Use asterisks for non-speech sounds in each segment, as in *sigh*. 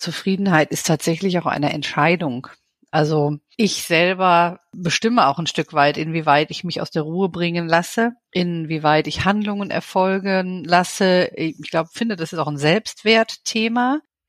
Zufriedenheit ist tatsächlich auch eine Entscheidung. Also ich selber bestimme auch ein Stück weit, inwieweit ich mich aus der Ruhe bringen lasse, inwieweit ich Handlungen erfolgen lasse. Ich glaube, finde, das ist auch ein Selbstwertthema.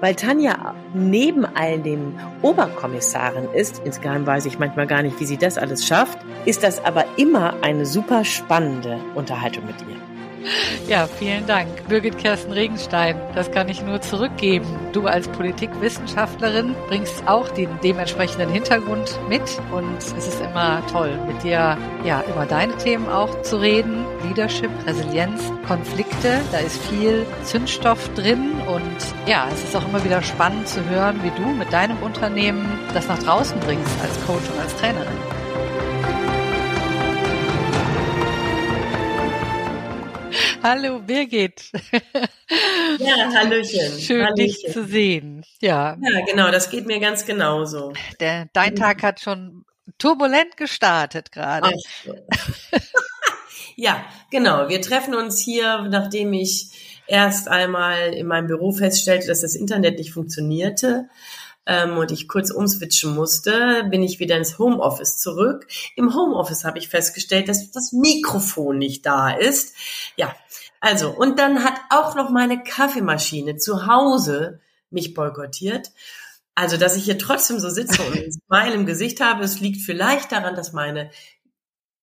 Weil Tanja neben all dem Oberkommissarin ist, insgeheim weiß ich manchmal gar nicht, wie sie das alles schafft, ist das aber immer eine super spannende Unterhaltung mit ihr. Ja, vielen Dank. Birgit Kersten Regenstein, das kann ich nur zurückgeben. Du als Politikwissenschaftlerin bringst auch den dementsprechenden Hintergrund mit und es ist immer toll, mit dir ja über deine Themen auch zu reden. Leadership, Resilienz, Konflikte, da ist viel Zündstoff drin und ja, es ist auch immer wieder spannend zu hören, wie du mit deinem Unternehmen das nach draußen bringst als Coach und als Trainerin. Hallo Birgit. Ja, Hallöchen. Schön Hallöchen. dich zu sehen. Ja. Ja, genau, das geht mir ganz genauso. Der, dein Tag hat schon turbulent gestartet gerade. *laughs* ja, genau. Wir treffen uns hier, nachdem ich erst einmal in meinem Büro feststellte, dass das Internet nicht funktionierte ähm, und ich kurz umswitchen musste, bin ich wieder ins Homeoffice zurück. Im Homeoffice habe ich festgestellt, dass das Mikrofon nicht da ist. Ja, also, und dann hat auch noch meine Kaffeemaschine zu Hause mich boykottiert. Also, dass ich hier trotzdem so sitze und ein *laughs* Smile im Gesicht habe, es liegt vielleicht daran, dass meine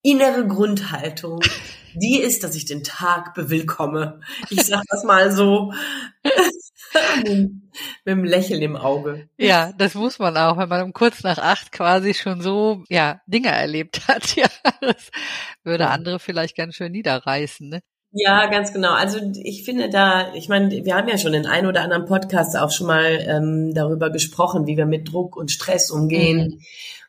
innere Grundhaltung *laughs* die ist, dass ich den Tag bewillkomme. Ich sag das mal so. *laughs* mit dem Lächeln im Auge. Ja, das muss man auch, wenn man um kurz nach acht quasi schon so, ja, Dinge erlebt hat. *laughs* Ja, das würde andere vielleicht ganz schön niederreißen, ne? Ja, ganz genau. Also ich finde da, ich meine, wir haben ja schon in ein oder anderen Podcast auch schon mal ähm, darüber gesprochen, wie wir mit Druck und Stress umgehen mhm.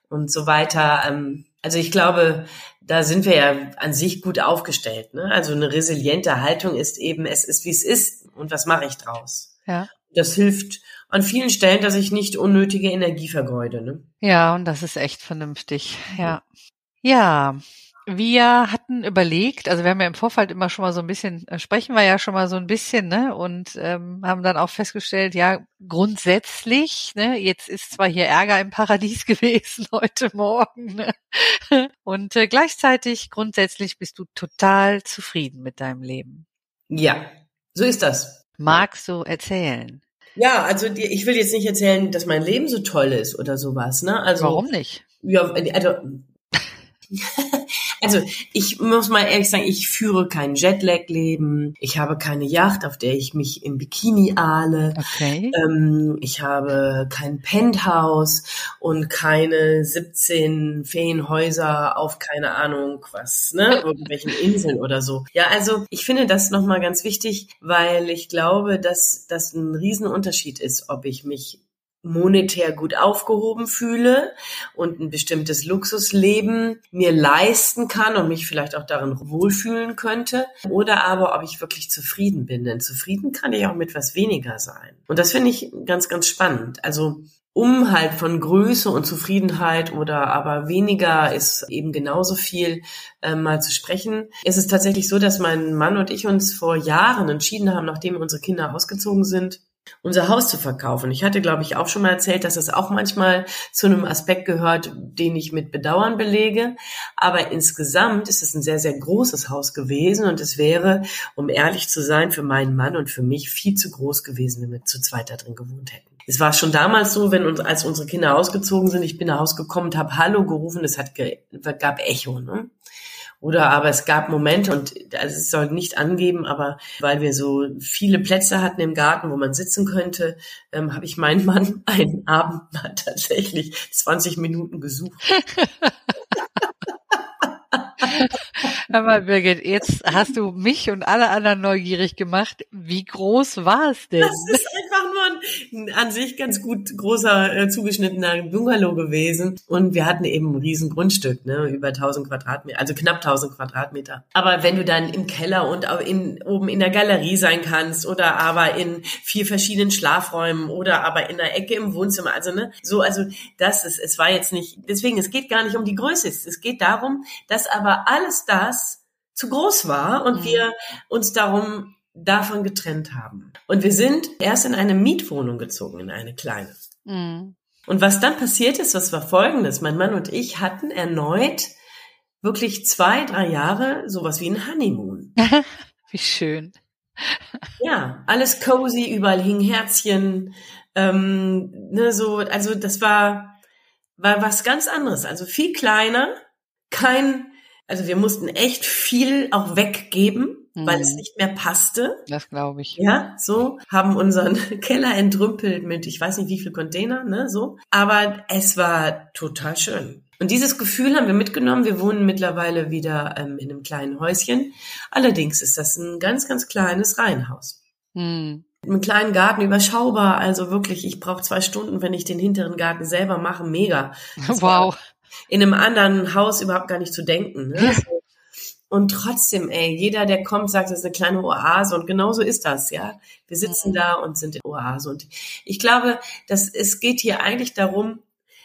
und so weiter. Ähm, also ich glaube, da sind wir ja an sich gut aufgestellt. Ne? Also eine resiliente Haltung ist eben, es ist wie es ist und was mache ich draus? Ja. Das hilft an vielen Stellen, dass ich nicht unnötige Energie vergeude. Ne? Ja, und das ist echt vernünftig. Ja. Ja, wir hatten überlegt, also wir haben ja im Vorfeld immer schon mal so ein bisschen, äh, sprechen wir ja schon mal so ein bisschen, ne? Und ähm, haben dann auch festgestellt, ja, grundsätzlich, ne, jetzt ist zwar hier Ärger im Paradies *laughs* gewesen heute Morgen, ne? Und äh, gleichzeitig grundsätzlich bist du total zufrieden mit deinem Leben. Ja, so ist das. Magst du erzählen? Ja, also die, ich will jetzt nicht erzählen, dass mein Leben so toll ist oder sowas, ne? Also Warum nicht? Ja, also Also ich muss mal ehrlich sagen, ich führe kein Jetlag-Leben. Ich habe keine Yacht, auf der ich mich im Bikini ahle. Okay. Ähm, ich habe kein Penthouse und keine 17 Ferienhäuser auf keine Ahnung was, ne, *laughs* irgendwelchen Inseln oder so. Ja, also ich finde das nochmal ganz wichtig, weil ich glaube, dass das ein Riesenunterschied ist, ob ich mich monetär gut aufgehoben fühle und ein bestimmtes Luxusleben mir leisten kann und mich vielleicht auch darin wohlfühlen könnte oder aber ob ich wirklich zufrieden bin. Denn zufrieden kann ich auch mit was weniger sein. Und das finde ich ganz, ganz spannend. Also um halt von Größe und Zufriedenheit oder aber weniger ist eben genauso viel äh, mal zu sprechen. Es ist tatsächlich so, dass mein Mann und ich uns vor Jahren entschieden haben, nachdem unsere Kinder ausgezogen sind, unser Haus zu verkaufen. Ich hatte, glaube ich, auch schon mal erzählt, dass das auch manchmal zu einem Aspekt gehört, den ich mit Bedauern belege. Aber insgesamt ist es ein sehr, sehr großes Haus gewesen und es wäre, um ehrlich zu sein, für meinen Mann und für mich viel zu groß gewesen, wenn wir zu zweit da drin gewohnt hätten. Es war schon damals so, wenn uns, als unsere Kinder ausgezogen sind, ich bin nach Hause gekommen und habe Hallo gerufen, es hat gab Echo. Ne? Oder aber es gab Momente, und also es soll nicht angeben, aber weil wir so viele Plätze hatten im Garten, wo man sitzen könnte, ähm, habe ich meinen Mann *laughs* einen Abend mal tatsächlich 20 Minuten gesucht. *laughs* Mal, Birgit, jetzt hast du mich und alle anderen neugierig gemacht. Wie groß war es denn? Das ist einfach nur ein an sich ganz gut großer, äh, zugeschnittener Bungalow gewesen. Und wir hatten eben ein riesen Grundstück, ne, über 1000 Quadratmeter, also knapp 1000 Quadratmeter. Aber wenn du dann im Keller und in, oben in der Galerie sein kannst oder aber in vier verschiedenen Schlafräumen oder aber in der Ecke im Wohnzimmer, also ne, so, also das ist, es war jetzt nicht, deswegen, es geht gar nicht um die Größe, es geht darum, dass aber alles das zu groß war und mhm. wir uns darum davon getrennt haben. Und wir sind erst in eine Mietwohnung gezogen, in eine kleine. Mhm. Und was dann passiert ist, was war folgendes. Mein Mann und ich hatten erneut wirklich zwei, drei Jahre sowas wie ein Honeymoon. *laughs* wie schön. ja, alles cozy, überall hing Herzchen. Ähm, ne, so, also das war, war was ganz anderes. Also viel kleiner, kein also wir mussten echt viel auch weggeben, mhm. weil es mhm. nicht mehr passte. Das glaube ich. Ja, so haben unseren *laughs* Keller entrümpelt mit, ich weiß nicht wie viel Container, ne, so. Aber es war total schön. Und dieses Gefühl haben wir mitgenommen. Wir wohnen mittlerweile wieder ähm, in einem kleinen Häuschen. Allerdings ist das ein ganz, ganz kleines Reihenhaus. Mhm. Einen kleinen Garten überschaubar, also wirklich, ich brauche zwei Stunden, wenn ich den hinteren Garten selber mache, mega. *laughs* Das wow in einem anderen Haus überhaupt gar nicht zu denken. Ne? Ja. Und trotzdem, ey, jeder, der kommt, sagt, das ist eine kleine Oase und genauso ist das, ja. Wir sitzen mhm. da und sind in Oase. Und ich glaube, dass es geht hier eigentlich darum,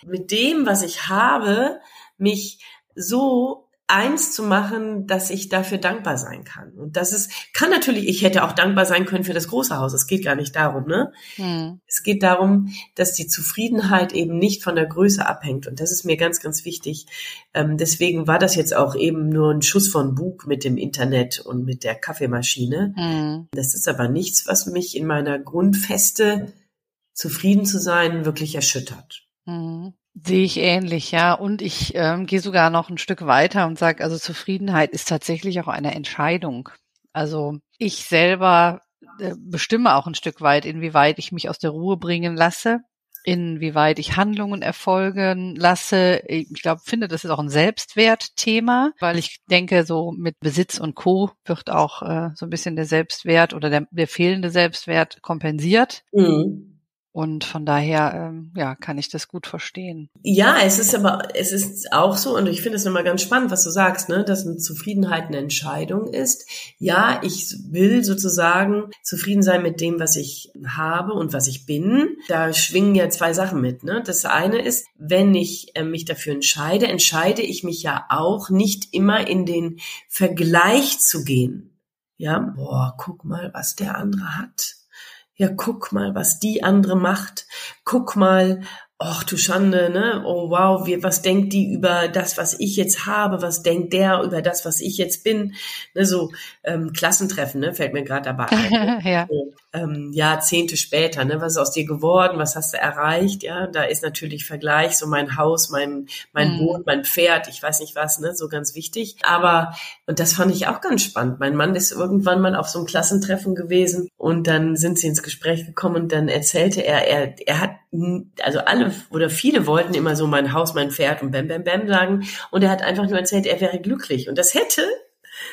mit dem, was ich habe, mich so eins zu machen, dass ich dafür dankbar sein kann. Und das ist, kann natürlich, ich hätte auch dankbar sein können für das große Haus. Es geht gar nicht darum, ne? Hm. Es geht darum, dass die Zufriedenheit eben nicht von der Größe abhängt. Und das ist mir ganz, ganz wichtig. Ähm, deswegen war das jetzt auch eben nur ein Schuss von Bug mit dem Internet und mit der Kaffeemaschine. Hm. Das ist aber nichts, was mich in meiner Grundfeste zufrieden zu sein wirklich erschüttert. Hm. Sehe ich ähnlich, ja. Und ich ähm, gehe sogar noch ein Stück weiter und sage, also Zufriedenheit ist tatsächlich auch eine Entscheidung. Also ich selber äh, bestimme auch ein Stück weit, inwieweit ich mich aus der Ruhe bringen lasse, inwieweit ich Handlungen erfolgen lasse. Ich glaube, finde, das ist auch ein Selbstwertthema, weil ich denke, so mit Besitz und Co. wird auch äh, so ein bisschen der Selbstwert oder der, der fehlende Selbstwert kompensiert. Mhm. Und von daher, ähm, ja, kann ich das gut verstehen. Ja, es ist aber, es ist auch so, und ich finde es nochmal ganz spannend, was du sagst, ne, dass eine Zufriedenheit eine Entscheidung ist. Ja, ich will sozusagen zufrieden sein mit dem, was ich habe und was ich bin. Da schwingen ja zwei Sachen mit, ne. Das eine ist, wenn ich äh, mich dafür entscheide, entscheide ich mich ja auch nicht immer in den Vergleich zu gehen. Ja, boah, guck mal, was der andere hat ja, guck mal, was die andere macht. Guck mal, ach du Schande, ne? Oh wow, wie, was denkt die über das, was ich jetzt habe? Was denkt der über das, was ich jetzt bin? Ne, so ähm, Klassentreffen, ne? Fällt mir gerade dabei ein. *laughs* ja. So, ähm, Jahrzehnte später, ne? Was ist aus dir geworden? Was hast du erreicht? Ja, da ist natürlich Vergleich, so mein Haus, mein mein mhm. Boot, mein Pferd, ich weiß nicht was, ne? So ganz wichtig. Aber und das fand ich auch ganz spannend. Mein Mann ist irgendwann mal auf so einem Klassentreffen gewesen und dann sind sie ins Gespräch gekommen und dann erzählte er, er er hat also alle oder viele wollten immer so mein Haus, mein Pferd und bam, bam, bam sagen. Und er hat einfach nur erzählt, er wäre glücklich. Und das hätte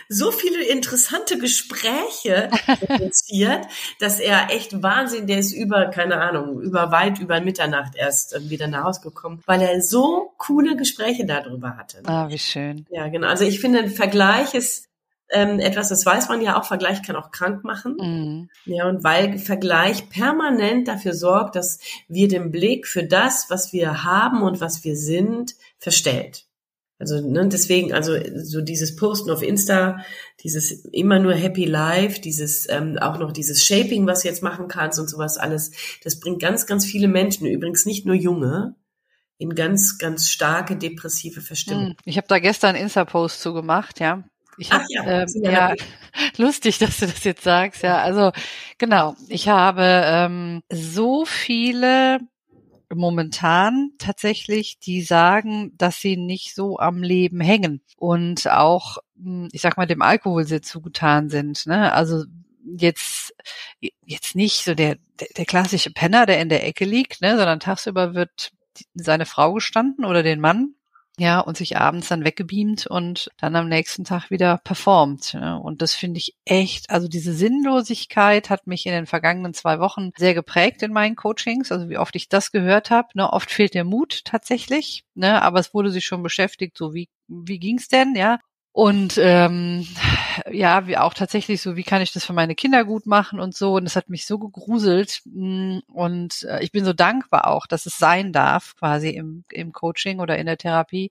so viele interessante Gespräche produziert, *laughs* dass er echt Wahnsinn, der ist über, keine Ahnung, über weit über Mitternacht erst wieder nach Hause gekommen, weil er so coole Gespräche darüber hatte. Ah, wie schön. Ja, genau. Also ich finde, ein Vergleich ist ähm, etwas, das weiß man ja auch, Vergleich kann auch krank machen. Mhm. Ja, und weil Vergleich permanent dafür sorgt, dass wir den Blick für das, was wir haben und was wir sind, verstellt. Also ne, deswegen, also so dieses Posten auf Insta, dieses immer nur Happy Life, dieses ähm, auch noch dieses Shaping, was du jetzt machen kannst und sowas alles, das bringt ganz, ganz viele Menschen, übrigens nicht nur junge, in ganz, ganz starke depressive Verstimmung. Hm, ich habe da gestern Insta-Post zugemacht, ja. Ich hab, Ach ja, ähm, ja *laughs* lustig, dass du das jetzt sagst. Ja, also genau. Ich habe ähm, so viele momentan tatsächlich, die sagen, dass sie nicht so am Leben hängen und auch, hm, ich sag mal, dem Alkohol sehr zugetan sind. Ne? Also jetzt jetzt nicht so der, der, der klassische Penner, der in der Ecke liegt, ne, sondern tagsüber wird seine Frau gestanden oder den Mann ja, und sich abends dann weggebeamt und dann am nächsten Tag wieder performt. Ja. Und das finde ich echt, also diese Sinnlosigkeit hat mich in den vergangenen zwei Wochen sehr geprägt in meinen Coachings, also wie oft ich das gehört habe. Ne, oft fehlt der Mut tatsächlich, ne, aber es wurde sich schon beschäftigt, so wie, wie ging's denn, ja. Und ähm, ja, wie auch tatsächlich so, wie kann ich das für meine Kinder gut machen und so. Und das hat mich so gegruselt. Mm, und äh, ich bin so dankbar auch, dass es sein darf, quasi im, im Coaching oder in der Therapie.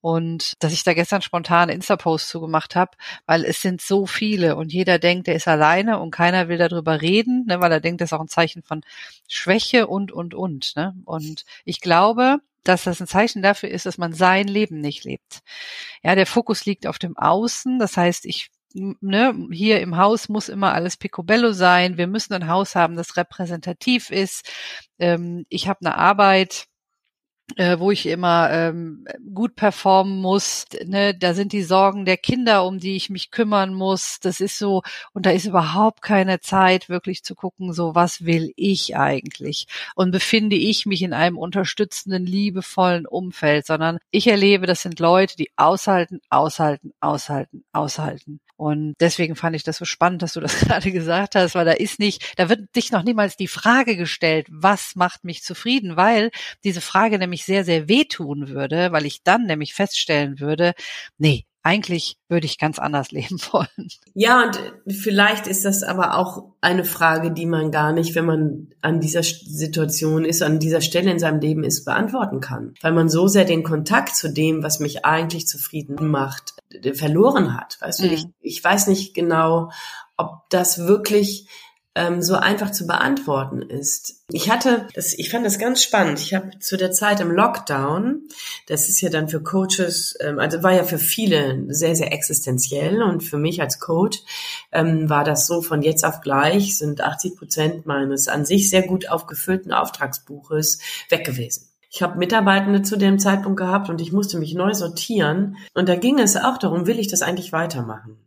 Und dass ich da gestern spontan Insta-Post zugemacht habe, weil es sind so viele und jeder denkt, er ist alleine und keiner will darüber reden, ne, weil er denkt, das ist auch ein Zeichen von Schwäche und, und, und. Ne? Und ich glaube, dass das ein Zeichen dafür ist, dass man sein Leben nicht lebt. Ja, der Fokus liegt auf dem Außen. Das heißt, ich Ne, hier im Haus muss immer alles picobello sein. Wir müssen ein Haus haben, das repräsentativ ist. Ähm, ich habe eine Arbeit, äh, wo ich immer ähm, gut performen muss. Ne? Da sind die Sorgen der Kinder, um die ich mich kümmern muss. Das ist so, und da ist überhaupt keine Zeit, wirklich zu gucken, so was will ich eigentlich? Und befinde ich mich in einem unterstützenden, liebevollen Umfeld, sondern ich erlebe, das sind Leute, die aushalten, aushalten, aushalten, aushalten. Und deswegen fand ich das so spannend, dass du das *laughs* gerade gesagt hast, weil da ist nicht, da wird dich noch niemals die Frage gestellt, was macht mich zufrieden, weil diese Frage nämlich sehr, sehr wehtun würde, weil ich dann nämlich feststellen würde, nee, eigentlich würde ich ganz anders *laughs* leben wollen. Ja, und vielleicht ist das aber auch eine Frage, die man gar nicht, wenn man an dieser Situation ist, an dieser Stelle in seinem Leben ist, beantworten kann. Weil man so sehr den Kontakt zu dem, was mich eigentlich zufrieden macht, verloren hat. Weißt mhm. du, ich, ich weiß nicht genau, ob das wirklich ähm, so einfach zu beantworten ist. Ich hatte, das, ich fand das ganz spannend. Ich habe zu der Zeit im Lockdown, das ist ja dann für Coaches, ähm, also war ja für viele sehr, sehr existenziell und für mich als Coach ähm, war das so von jetzt auf gleich sind 80 Prozent meines an sich sehr gut aufgefüllten Auftragsbuches weg gewesen. Ich habe Mitarbeitende zu dem Zeitpunkt gehabt und ich musste mich neu sortieren. Und da ging es auch darum, will ich das eigentlich weitermachen?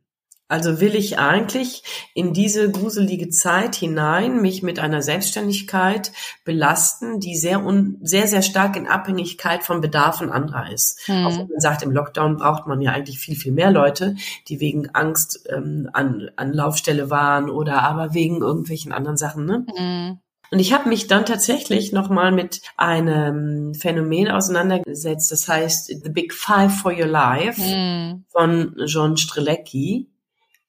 Also will ich eigentlich in diese gruselige Zeit hinein mich mit einer Selbstständigkeit belasten, die sehr un, sehr sehr stark in Abhängigkeit von Bedarfen anderer ist. Hm. Auch wenn man sagt, im Lockdown braucht man ja eigentlich viel viel mehr Leute, die wegen Angst ähm, an an Laufstelle waren oder aber wegen irgendwelchen anderen Sachen. Ne? Hm. Und ich habe mich dann tatsächlich nochmal mit einem Phänomen auseinandergesetzt, das heißt The Big Five for Your Life hm. von John Strelecki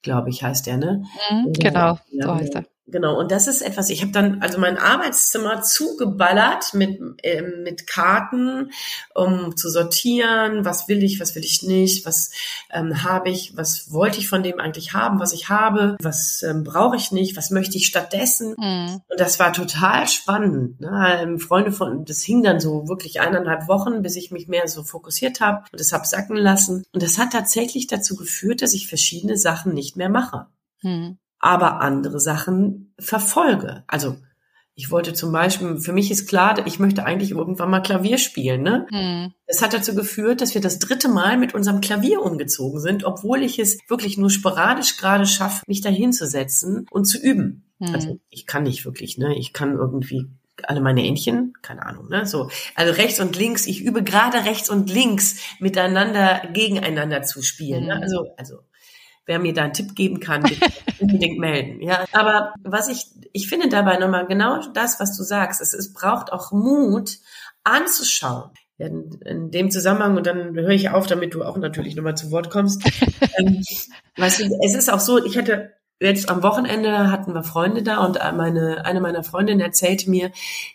glaube ich, heißt der, ne? Mhm, genau, ja, so heißt er. Genau, und das ist etwas, ich habe dann also mein Arbeitszimmer zugeballert mit, äh, mit Karten, um zu sortieren, was will ich, was will ich nicht, was ähm, habe ich, was wollte ich von dem eigentlich haben, was ich habe, was ähm, brauche ich nicht, was möchte ich stattdessen. Mhm. Und das war total spannend. Ne? Ähm, Freunde von, das hing dann so wirklich eineinhalb Wochen, bis ich mich mehr so fokussiert habe und das habe sacken lassen. Und das hat tatsächlich dazu geführt, dass ich verschiedene Sachen nicht mehr mache. Mhm aber andere Sachen verfolge. Also ich wollte zum Beispiel, für mich ist klar, ich möchte eigentlich irgendwann mal Klavier spielen. Ne? Hm. Das hat dazu geführt, dass wir das dritte Mal mit unserem Klavier umgezogen sind, obwohl ich es wirklich nur sporadisch gerade schaffe, mich dahin zu setzen und zu üben. Hm. Also ich kann nicht wirklich, ne? Ich kann irgendwie alle meine Entchen, keine Ahnung, ne? So, also rechts und links. Ich übe gerade rechts und links miteinander gegeneinander zu spielen. Ne? Hm. Ne? Also, also wer mir da einen Tipp geben kann, unbedingt melden. Ja, aber was ich, ich finde dabei nochmal genau das, was du sagst. Es, es braucht auch Mut anzuschauen. In, in dem Zusammenhang, und dann höre ich auf, damit du auch natürlich nochmal zu Wort kommst. *laughs* ähm, weißt du, es ist auch so, ich hatte jetzt am Wochenende hatten wir Freunde da und meine, eine meiner Freundinnen erzählte mir,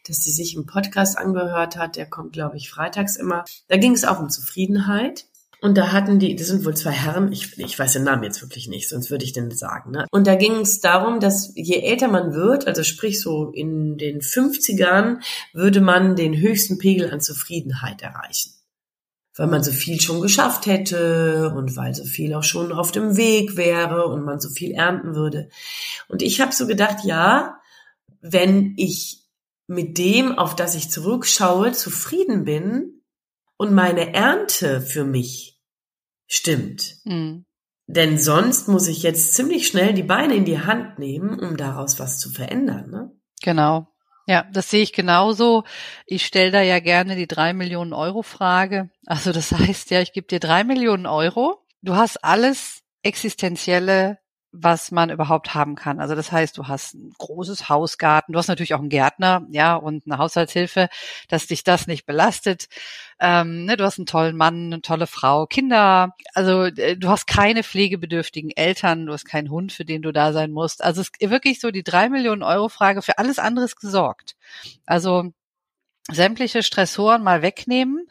dass sie sich einen Podcast angehört hat, der kommt, glaube ich, freitags immer. Da ging es auch um Zufriedenheit. Und da hatten die, das sind wohl zwei Herren, ich, ich weiß den Namen jetzt wirklich nicht, sonst würde ich den sagen. Ne? Und da ging es darum, dass je älter man wird, also sprich so in den 50ern, würde man den höchsten Pegel an Zufriedenheit erreichen. Weil man so viel schon geschafft hätte und weil so viel auch schon auf dem Weg wäre und man so viel ernten würde. Und ich habe so gedacht, ja, wenn ich mit dem, auf das ich zurückschaue, zufrieden bin und meine Ernte für mich stimmt. Mhm. Denn sonst muss ich jetzt ziemlich schnell die Beine in die Hand nehmen, um daraus was zu verändern. Ne? Genau. Ja, das sehe ich genauso. Ich stelle da ja gerne die drei Millionen Euro Frage. Also das *laughs* heißt ja, ich gebe dir drei Millionen Euro. Du hast alles existenzielle was man überhaupt haben kann. Also das heißt, du hast ein großes Hausgarten, du hast natürlich auch einen Gärtner, ja, und eine Haushaltshilfe, dass dich das nicht belastet. Ähm, ne, du hast einen tollen Mann, eine tolle Frau, Kinder. Also äh, du hast keine pflegebedürftigen Eltern, du hast keinen Hund, für den du da sein musst. Also es ist wirklich so die drei Millionen Euro Frage für alles anderes gesorgt. Also sämtliche Stressoren mal wegnehmen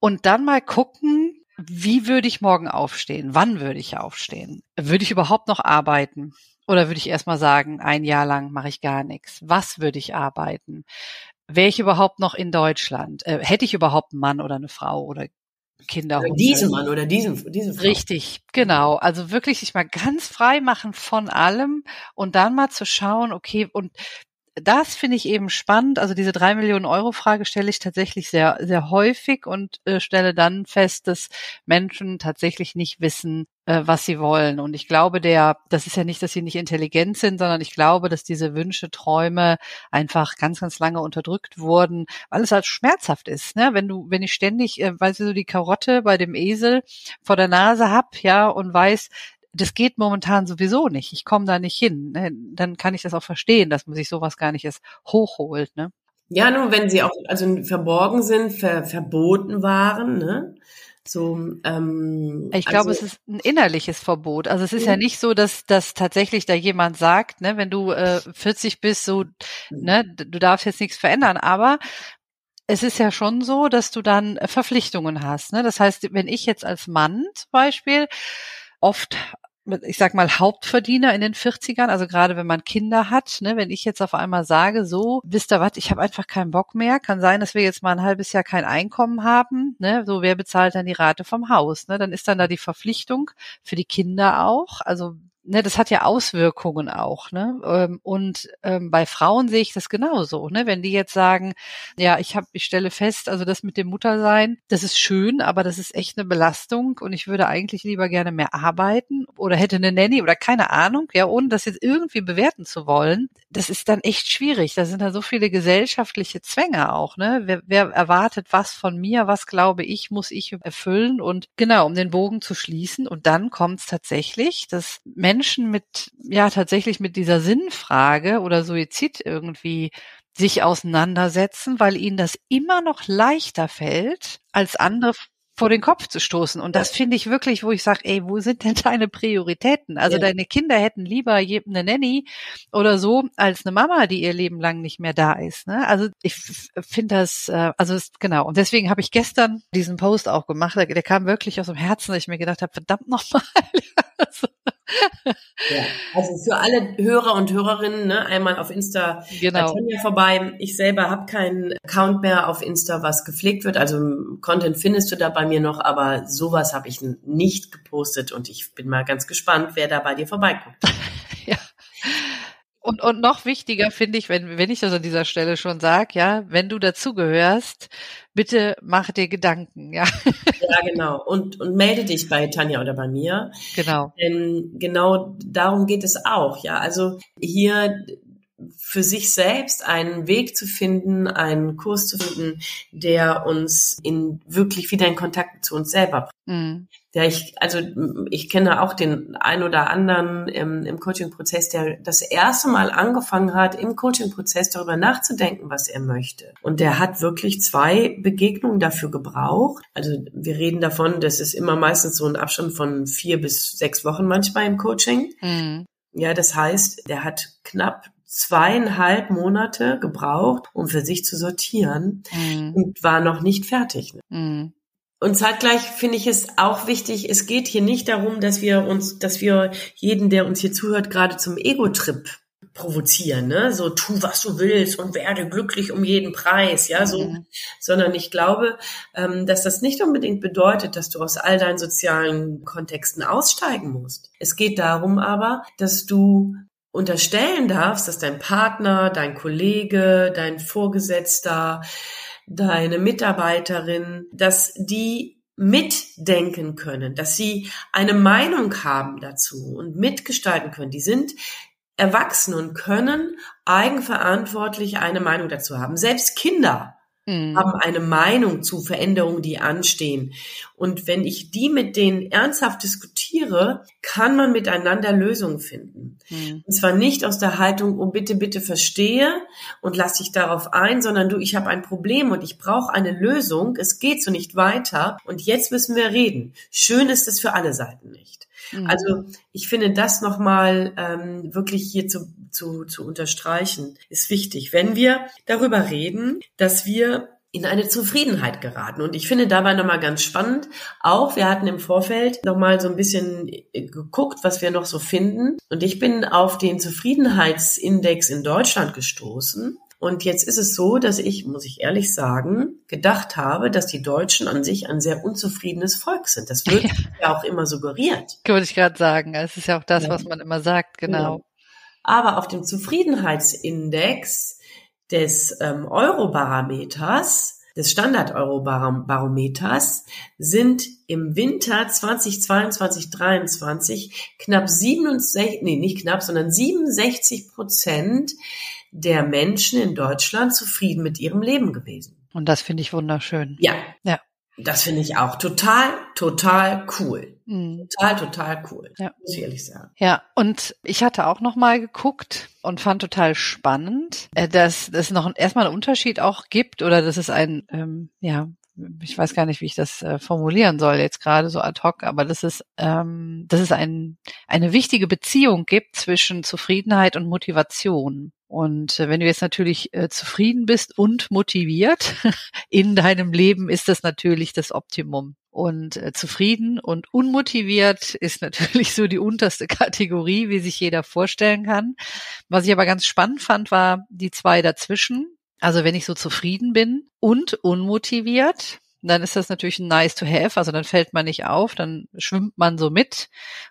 und dann mal gucken, wie würde ich morgen aufstehen? Wann würde ich aufstehen? Würde ich überhaupt noch arbeiten? Oder würde ich erstmal sagen, ein Jahr lang mache ich gar nichts? Was würde ich arbeiten? Wäre ich überhaupt noch in Deutschland? Äh, hätte ich überhaupt einen Mann oder eine Frau oder Kinder? Oder diesen Mann oder diesen, diese Frau. Richtig, genau. Also wirklich sich mal ganz frei machen von allem und dann mal zu schauen, okay, und das finde ich eben spannend. Also diese drei Millionen Euro Frage stelle ich tatsächlich sehr, sehr häufig und äh, stelle dann fest, dass Menschen tatsächlich nicht wissen, äh, was sie wollen. Und ich glaube, der, das ist ja nicht, dass sie nicht intelligent sind, sondern ich glaube, dass diese Wünsche, Träume einfach ganz, ganz lange unterdrückt wurden, weil es halt schmerzhaft ist. Ne? Wenn du, wenn ich ständig, äh, weil du so die Karotte bei dem Esel vor der Nase hab, ja, und weiß, das geht momentan sowieso nicht. Ich komme da nicht hin. Ne? Dann kann ich das auch verstehen, dass man sich sowas gar nicht erst hochholt. Ne? Ja, nur wenn sie auch also verborgen sind, ver, verboten waren, ne? So, ähm, ich glaube, also, es ist ein innerliches Verbot. Also es ist ja, ja nicht so, dass, dass tatsächlich da jemand sagt, ne, wenn du äh, 40 bist, so, ne, du darfst jetzt nichts verändern. Aber es ist ja schon so, dass du dann Verpflichtungen hast. Ne? Das heißt, wenn ich jetzt als Mann zum Beispiel oft ich sag mal, Hauptverdiener in den 40ern, also gerade wenn man Kinder hat, ne, wenn ich jetzt auf einmal sage, so, wisst ihr was, ich habe einfach keinen Bock mehr, kann sein, dass wir jetzt mal ein halbes Jahr kein Einkommen haben, ne, so wer bezahlt dann die Rate vom Haus, ne, dann ist dann da die Verpflichtung für die Kinder auch, also ne, das hat ja Auswirkungen auch, ne? Ähm, und ähm, bei Frauen sehe ich das genauso, ne? Wenn die jetzt sagen, ja, ich habe, ich stelle fest, also das mit dem Muttersein, das ist schön, aber das ist echt eine Belastung und ich würde eigentlich lieber gerne mehr arbeiten oder hätte eine Nanny oder keine Ahnung, ja, ohne das jetzt irgendwie bewerten zu wollen. Das ist dann echt schwierig. Da sind da so viele gesellschaftliche Zwänge auch, ne? Wer, wer erwartet was von mir? Was glaube ich, muss ich erfüllen? Und genau, um den Bogen zu schließen. Und dann kommt es tatsächlich, dass Menschen Menschen mit, ja, tatsächlich mit dieser Sinnfrage oder Suizid irgendwie sich auseinandersetzen, weil ihnen das immer noch leichter fällt, als andere vor den Kopf zu stoßen. Und das finde ich wirklich, wo ich sage, ey, wo sind denn deine Prioritäten? Also ja. deine Kinder hätten lieber eine Nanny oder so als eine Mama, die ihr Leben lang nicht mehr da ist. Ne? Also ich finde das, äh, also ist, genau. Und deswegen habe ich gestern diesen Post auch gemacht. Der, der kam wirklich aus dem Herzen, dass ich mir gedacht habe, verdammt nochmal. *laughs* also, ja, also für alle Hörer und Hörerinnen, ne, einmal auf Insta genau. Tanja vorbei. Ich selber habe keinen Account mehr auf Insta, was gepflegt wird. Also Content findest du da bei mir noch, aber sowas habe ich nicht gepostet und ich bin mal ganz gespannt, wer da bei dir vorbeiguckt. *laughs* Und, und noch wichtiger finde ich, wenn, wenn ich das an dieser Stelle schon sage, ja, wenn du dazugehörst, bitte mach dir Gedanken, ja. Ja, genau. Und, und melde dich bei Tanja oder bei mir. Genau. Denn genau darum geht es auch, ja. Also hier für sich selbst einen Weg zu finden, einen Kurs zu finden, der uns in wirklich wieder in Kontakt zu uns selber bringt. Mhm. Der ich, also ich kenne auch den ein oder anderen im, im Coaching-Prozess, der das erste Mal angefangen hat, im Coaching-Prozess darüber nachzudenken, was er möchte. Und der hat wirklich zwei Begegnungen dafür gebraucht. Also wir reden davon, das ist immer meistens so ein Abstand von vier bis sechs Wochen manchmal im Coaching. Mhm. Ja, das heißt, der hat knapp zweieinhalb Monate gebraucht, um für sich zu sortieren mhm. und war noch nicht fertig. Mhm. Und zeitgleich finde ich es auch wichtig, es geht hier nicht darum, dass wir uns, dass wir jeden, der uns hier zuhört, gerade zum Ego-Trip provozieren, ne? So tu, was du willst und werde glücklich um jeden Preis, ja, so, mhm. sondern ich glaube, ähm, dass das nicht unbedingt bedeutet, dass du aus all deinen sozialen Kontexten aussteigen musst. Es geht darum aber, dass du unterstellen darfst, dass dein Partner, dein Kollege, dein Vorgesetzter, deine Mitarbeiterin, dass die mitdenken können, dass sie eine Meinung haben dazu und mitgestalten können. Die sind erwachsen und können eigenverantwortlich eine Meinung dazu haben. Selbst Kinder mhm. haben eine Meinung zu Veränderungen, die anstehen. Und wenn ich die mit denen ernsthaft diskutiere, kann man miteinander Lösungen finden. Mhm. Und zwar nicht aus der Haltung, oh bitte, bitte verstehe und lass dich darauf ein, sondern du, ich habe ein Problem und ich brauche eine Lösung. Es geht so nicht weiter und jetzt müssen wir reden. Schön ist es für alle Seiten nicht. Mhm. Also ich finde das nochmal ähm, wirklich hier zu, zu, zu unterstreichen, ist wichtig. Wenn wir darüber reden, dass wir in eine Zufriedenheit geraten. Und ich finde dabei nochmal ganz spannend, auch wir hatten im Vorfeld nochmal so ein bisschen äh, geguckt, was wir noch so finden. Und ich bin auf den Zufriedenheitsindex in Deutschland gestoßen. Und jetzt ist es so, dass ich, muss ich ehrlich sagen, gedacht habe, dass die Deutschen an sich ein sehr unzufriedenes Volk sind. Das wird *laughs* ja, ja auch immer suggeriert. Würde ich gerade sagen. Es ist ja auch das, ja. was man immer sagt, genau. genau. Aber auf dem Zufriedenheitsindex des ähm, Eurobarometers, des Standard-Eurobarometers, sind im Winter 2022, 2023 knapp 67, nee, nicht knapp, sondern 67 Prozent der Menschen in Deutschland zufrieden mit ihrem Leben gewesen. Und das finde ich wunderschön. Ja. Ja. Das finde ich auch total, total cool. Mhm. Total, total cool. Ja. Muss ich ehrlich sagen. Ja, und ich hatte auch noch mal geguckt und fand total spannend, äh, dass es noch erstmal einen Unterschied auch gibt oder dass es ein, ähm, ja, ich weiß gar nicht, wie ich das äh, formulieren soll jetzt gerade so ad hoc, aber dass es, ähm, dass es ein, eine wichtige Beziehung gibt zwischen Zufriedenheit und Motivation. Und äh, wenn du jetzt natürlich äh, zufrieden bist und motiviert *laughs* in deinem Leben, ist das natürlich das Optimum. Und äh, zufrieden und unmotiviert ist natürlich so die unterste *laughs* Kategorie, wie sich jeder vorstellen kann. Was ich aber ganz spannend fand, war die zwei dazwischen. Also wenn ich so zufrieden bin und unmotiviert, dann ist das natürlich ein nice to have, also dann fällt man nicht auf, dann schwimmt man so mit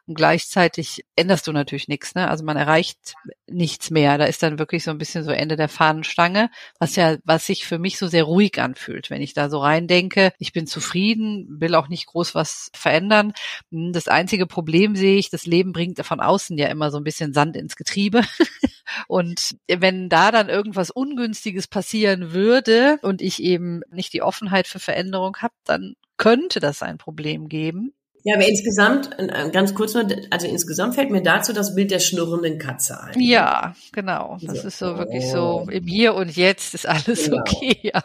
und gleichzeitig änderst du natürlich nichts, ne? Also man erreicht nichts mehr. Da ist dann wirklich so ein bisschen so Ende der Fahnenstange, was ja, was sich für mich so sehr ruhig anfühlt, wenn ich da so reindenke. Ich bin zufrieden, will auch nicht groß was verändern. Hm, das einzige Problem sehe ich, das Leben bringt von außen ja immer so ein bisschen Sand ins Getriebe. *laughs* Und wenn da dann irgendwas Ungünstiges passieren würde und ich eben nicht die Offenheit für Veränderung habe, dann könnte das ein Problem geben. Ja, aber insgesamt, ganz kurz nur, also insgesamt fällt mir dazu das Bild der schnurrenden Katze ein. Ja, genau. Das so. ist so wirklich so, im Hier und Jetzt ist alles genau. okay. Ja.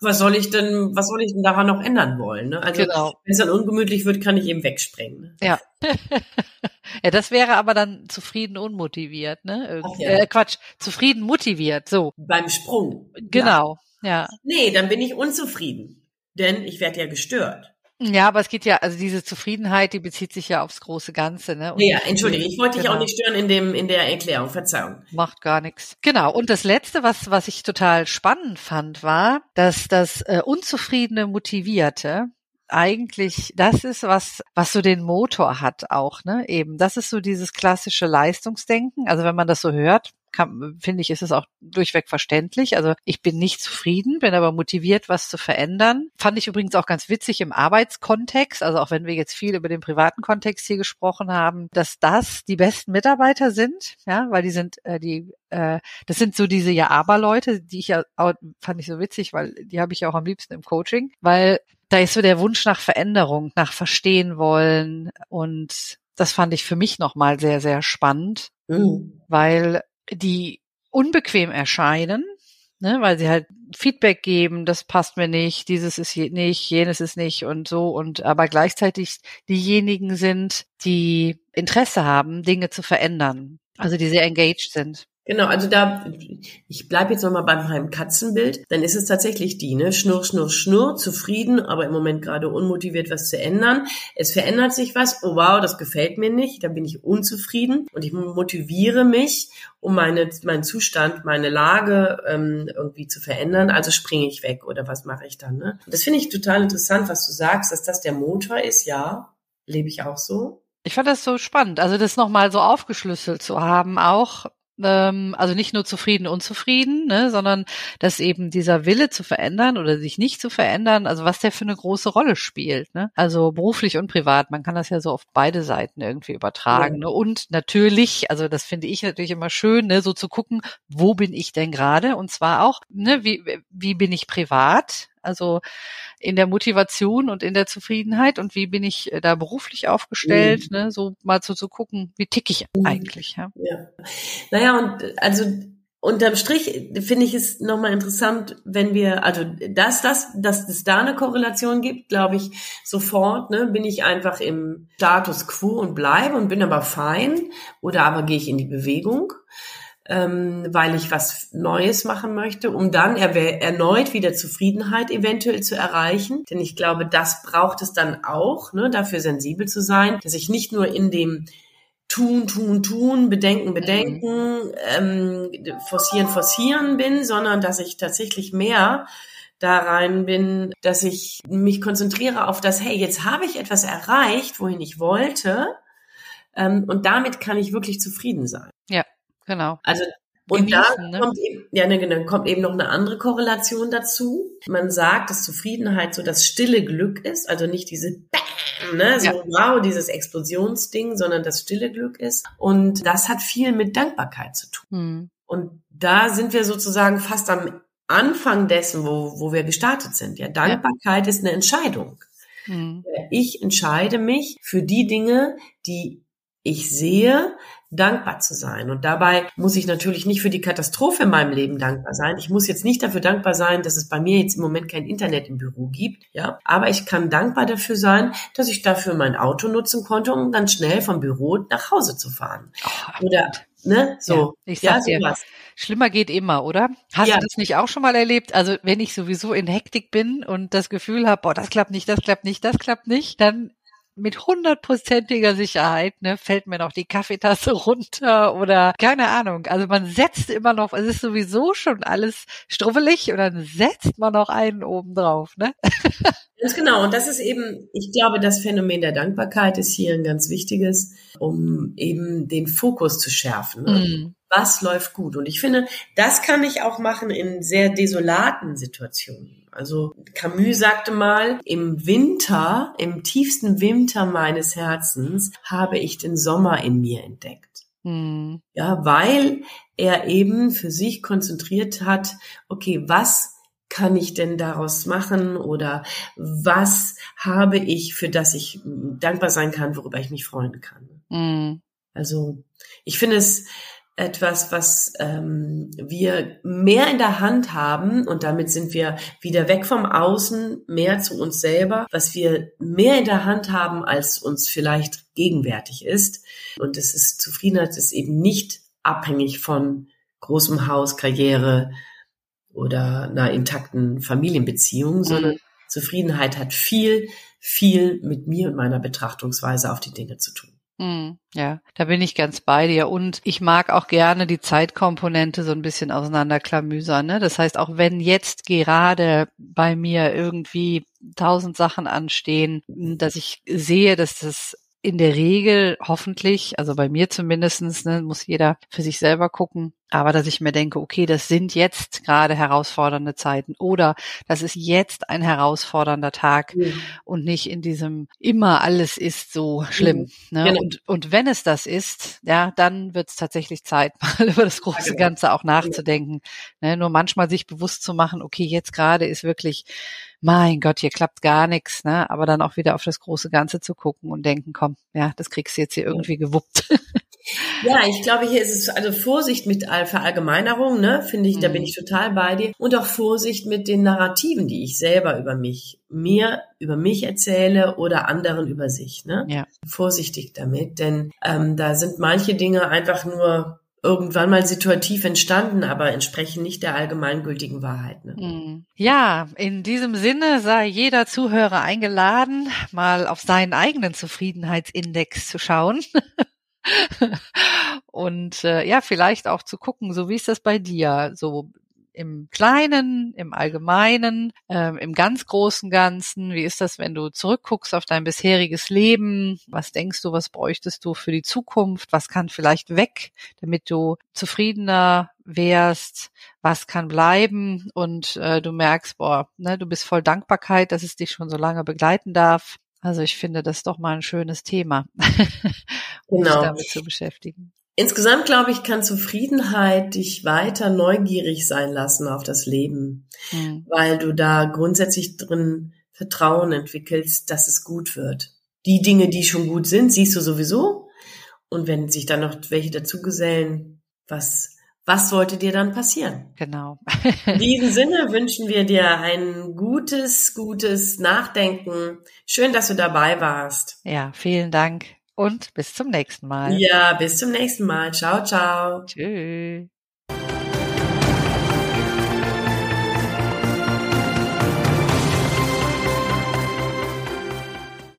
Was soll ich denn, was soll ich denn daran noch ändern wollen? Ne? Also genau. wenn es dann ungemütlich wird, kann ich eben wegspringen. Ja. *laughs* ja, das wäre aber dann zufrieden unmotiviert, ne? Ja. Äh, Quatsch, zufrieden motiviert, so. Beim Sprung. Genau, ja. ja. Nee, dann bin ich unzufrieden. Denn ich werde ja gestört. Ja, aber es geht ja, also diese Zufriedenheit, die bezieht sich ja aufs große Ganze, ne? Und ja, entschuldige, ich wollte genau. dich auch genau. nicht stören in dem, in der Erklärung, Verzeihung. Macht gar nichts. Genau. Und das letzte, was, was ich total spannend fand, war, dass das äh, unzufriedene Motivierte eigentlich das ist, was, was so den Motor hat auch, ne? Eben. Das ist so dieses klassische Leistungsdenken. Also wenn man das so hört, kann, finde ich, ist es auch durchweg verständlich. Also ich bin nicht zufrieden, bin aber motiviert, was zu verändern. Fand ich übrigens auch ganz witzig im Arbeitskontext, also auch wenn wir jetzt viel über den privaten Kontext hier gesprochen haben, dass das die besten Mitarbeiter sind, ja, weil die sind äh, die äh, das sind so diese Ja-Aber-Leute, die ich ja auch, fand ich so witzig, weil die habe ich auch am liebsten im Coaching, weil da ist so der Wunsch nach Veränderung, nach Verstehen wollen und das fand ich für mich nochmal sehr, sehr spannend, mhm. weil die unbequem erscheinen, ne, weil sie halt Feedback geben, das passt mir nicht, dieses ist nicht, jenes ist nicht und so und aber gleichzeitig diejenigen sind, die Interesse haben, Dinge zu verändern, also die sehr engaged sind. Genau, also da, ich bleib jetzt nochmal bei meinem Katzenbild, dann ist es tatsächlich die, ne? Schnurr, schnurr, schnurr, zufrieden, aber im Moment gerade unmotiviert, was zu ändern. Es verändert sich was, oh wow, das gefällt mir nicht, da bin ich unzufrieden und ich motiviere mich, um meine, meinen Zustand, meine Lage ähm, irgendwie zu verändern, also springe ich weg oder was mache ich dann, ne? Das finde ich total interessant, was du sagst, dass das der Motor ist, ja, lebe ich auch so. Ich fand das so spannend, also das nochmal so aufgeschlüsselt zu haben, auch also nicht nur zufrieden, unzufrieden, ne, sondern dass eben dieser Wille zu verändern oder sich nicht zu verändern, also was der für eine große Rolle spielt, ne? Also beruflich und privat, man kann das ja so auf beide Seiten irgendwie übertragen. Ja. Ne? Und natürlich, also das finde ich natürlich immer schön, ne, so zu gucken, wo bin ich denn gerade? Und zwar auch, ne, wie, wie bin ich privat? Also in der Motivation und in der Zufriedenheit und wie bin ich äh, da beruflich aufgestellt, mhm. ne? so mal so zu gucken, wie tick ich mhm. eigentlich. Ja. ja. Naja, und also unterm Strich finde ich es nochmal interessant, wenn wir, also dass, das, dass es da eine Korrelation gibt, glaube ich, sofort, ne, bin ich einfach im Status quo und bleibe und bin aber fein oder aber gehe ich in die Bewegung ähm, weil ich was Neues machen möchte, um dann er erneut wieder Zufriedenheit eventuell zu erreichen. Denn ich glaube, das braucht es dann auch, ne, dafür sensibel zu sein, dass ich nicht nur in dem tun, tun, tun, bedenken, mhm. bedenken, ähm, forcieren, forcieren bin, sondern dass ich tatsächlich mehr da rein bin, dass ich mich konzentriere auf das, hey, jetzt habe ich etwas erreicht, wohin ich wollte, ähm, und damit kann ich wirklich zufrieden sein. Ja. Genau. Also und Genießen, da ne? kommt eben, ja, ne, genau, kommt eben noch eine andere Korrelation dazu. Man sagt, dass Zufriedenheit so das stille Glück ist, also nicht diese Bam, ne, so ja. wow, dieses Explosionsding, sondern das stille Glück ist. Und das hat viel mit Dankbarkeit zu tun. Hm. Und da sind wir sozusagen fast am Anfang dessen, wo, wo wir gestartet sind. Ja, Dankbarkeit ja. ist eine Entscheidung. Hm. Ich entscheide mich für die Dinge, die ich sehe, dankbar zu sein. Und dabei muss ich natürlich nicht für die Katastrophe in meinem Leben dankbar sein. Ich muss jetzt nicht dafür dankbar sein, dass es bei mir jetzt im Moment kein Internet im Büro gibt, ja. Aber ich kann dankbar dafür sein, dass ich dafür mein Auto nutzen konnte, um dann schnell vom Büro nach Hause zu fahren. Oh, Oder, ne, so. Ja, ich sag ja, sowas. Schlimmer geht immer, oder? Hast ja. du das nicht auch schon mal erlebt? Also wenn ich sowieso in Hektik bin und das Gefühl habe, boah, das klappt nicht, das klappt nicht, das klappt nicht, dann mit hundertprozentiger Sicherheit, ne, fällt mir noch die Kaffeetasse *laughs* runter oder keine Ahnung. Also man setzt immer noch, es ist sowieso schon alles strubbelig und dann setzt man noch einen oben drauf, ne? *laughs* Ganz genau. Und das ist eben, ich glaube, das Phänomen der Dankbarkeit ist hier ein ganz wichtiges, um eben den Fokus zu schärfen. Ne? Mm. Was läuft gut? Und ich finde, das kann ich auch machen in sehr desolaten Situationen. Also Camus sagte mal, im Winter, im tiefsten Winter meines Herzens habe ich den Sommer in mir entdeckt. Mhm. Ja, weil er eben für sich konzentriert hat, okay, was kann ich denn daraus machen oder was habe ich, für das ich dankbar sein kann, worüber ich mich freuen kann. Mhm. Also ich finde es etwas, was ähm, wir mehr in der Hand haben und damit sind wir wieder weg vom Außen, mehr zu uns selber, was wir mehr in der Hand haben, als uns vielleicht gegenwärtig ist. Und es ist Zufriedenheit ist eben nicht abhängig von großem Haus, Karriere oder einer intakten Familienbeziehung, mhm. sondern Zufriedenheit hat viel, viel mit mir und meiner Betrachtungsweise auf die Dinge zu tun. Hm, ja, da bin ich ganz bei dir. Und ich mag auch gerne die Zeitkomponente so ein bisschen auseinanderklamüsern. Ne? Das heißt, auch wenn jetzt gerade bei mir irgendwie tausend Sachen anstehen, dass ich sehe, dass das in der Regel hoffentlich, also bei mir zumindestens, ne, muss jeder für sich selber gucken, aber dass ich mir denke, okay, das sind jetzt gerade herausfordernde Zeiten oder das ist jetzt ein herausfordernder Tag mhm. und nicht in diesem immer alles ist so schlimm. Mhm. Ne? Genau. Und, und wenn es das ist, ja, dann wird es tatsächlich Zeit, *laughs* mal über das große genau. Ganze auch nachzudenken. Ne? Nur manchmal sich bewusst zu machen, okay, jetzt gerade ist wirklich mein Gott, hier klappt gar nichts, ne? Aber dann auch wieder auf das große Ganze zu gucken und denken, komm, ja, das kriegst du jetzt hier irgendwie gewuppt. *laughs* Ja, ich glaube, hier ist es also Vorsicht mit Verallgemeinerung, ne, finde ich, mhm. da bin mhm. ich total bei dir. Und auch Vorsicht mit den Narrativen, die ich selber über mich, mir über mich erzähle oder anderen über sich, ne. Ja. Vorsichtig damit, denn ähm, da sind manche Dinge einfach nur irgendwann mal situativ entstanden, aber entsprechen nicht der allgemeingültigen Wahrheit. Ne? Hm. Ja, in diesem Sinne sei jeder Zuhörer eingeladen, mal auf seinen eigenen Zufriedenheitsindex zu schauen. *laughs* *laughs* Und äh, ja, vielleicht auch zu gucken, so wie ist das bei dir? So im Kleinen, im Allgemeinen, ähm, im ganz großen Ganzen? Wie ist das, wenn du zurückguckst auf dein bisheriges Leben? Was denkst du, was bräuchtest du für die Zukunft? Was kann vielleicht weg, damit du zufriedener wärst? Was kann bleiben? Und äh, du merkst, boah, ne, du bist voll Dankbarkeit, dass es dich schon so lange begleiten darf. Also ich finde das doch mal ein schönes Thema, *laughs* um genau. sich damit zu beschäftigen. Insgesamt glaube ich, kann Zufriedenheit dich weiter neugierig sein lassen auf das Leben, mhm. weil du da grundsätzlich drin Vertrauen entwickelst, dass es gut wird. Die Dinge, die schon gut sind, siehst du sowieso. Und wenn sich dann noch welche dazugesellen, was, was sollte dir dann passieren? Genau. In diesem Sinne wünschen wir dir ein gutes, gutes Nachdenken. Schön, dass du dabei warst. Ja, vielen Dank und bis zum nächsten Mal. Ja, bis zum nächsten Mal. Ciao, ciao. Tschüss.